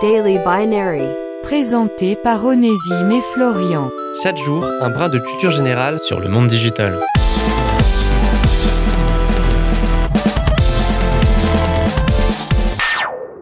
Daily Binary. Présenté par Onésime et Florian. Chaque jour, un brin de culture générale sur le monde digital.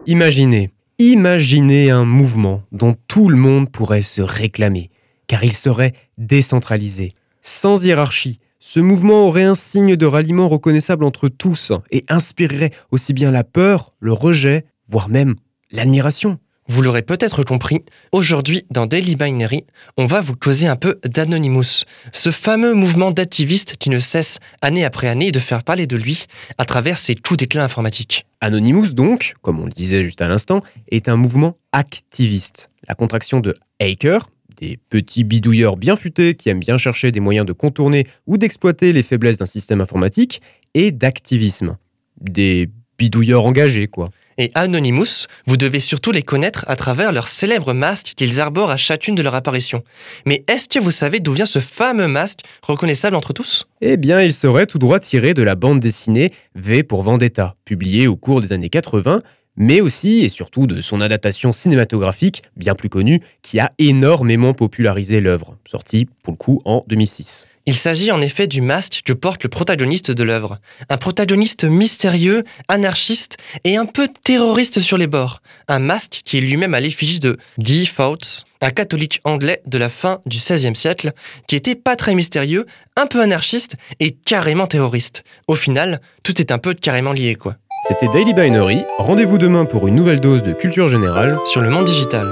Imaginez, imaginez un mouvement dont tout le monde pourrait se réclamer, car il serait décentralisé, sans hiérarchie. Ce mouvement aurait un signe de ralliement reconnaissable entre tous et inspirerait aussi bien la peur, le rejet, voire même l'admiration. Vous l'aurez peut-être compris, aujourd'hui dans Daily Binary, on va vous causer un peu d'Anonymous, ce fameux mouvement d'activistes qui ne cesse année après année de faire parler de lui à travers ses coups d'éclat informatiques. Anonymous donc, comme on le disait juste à l'instant, est un mouvement activiste. La contraction de hacker, des petits bidouilleurs bien futés qui aiment bien chercher des moyens de contourner ou d'exploiter les faiblesses d'un système informatique, et d'activisme. Des bidouilleurs engagés, quoi. Et Anonymous, vous devez surtout les connaître à travers leur célèbre masque qu'ils arborent à chacune de leurs apparitions. Mais est-ce que vous savez d'où vient ce fameux masque reconnaissable entre tous? Eh bien, il serait tout droit tiré de la bande dessinée V pour Vendetta, publiée au cours des années 80, mais aussi et surtout de son adaptation cinématographique, bien plus connue, qui a énormément popularisé l'œuvre, sortie pour le coup en 2006. Il s'agit en effet du masque que porte le protagoniste de l'œuvre. Un protagoniste mystérieux, anarchiste et un peu terroriste sur les bords. Un masque qui est lui-même à l'effigie de Guy Fawkes, un catholique anglais de la fin du XVIe siècle, qui était pas très mystérieux, un peu anarchiste et carrément terroriste. Au final, tout est un peu carrément lié quoi. C'était Daily Binary, rendez-vous demain pour une nouvelle dose de culture générale sur le monde digital.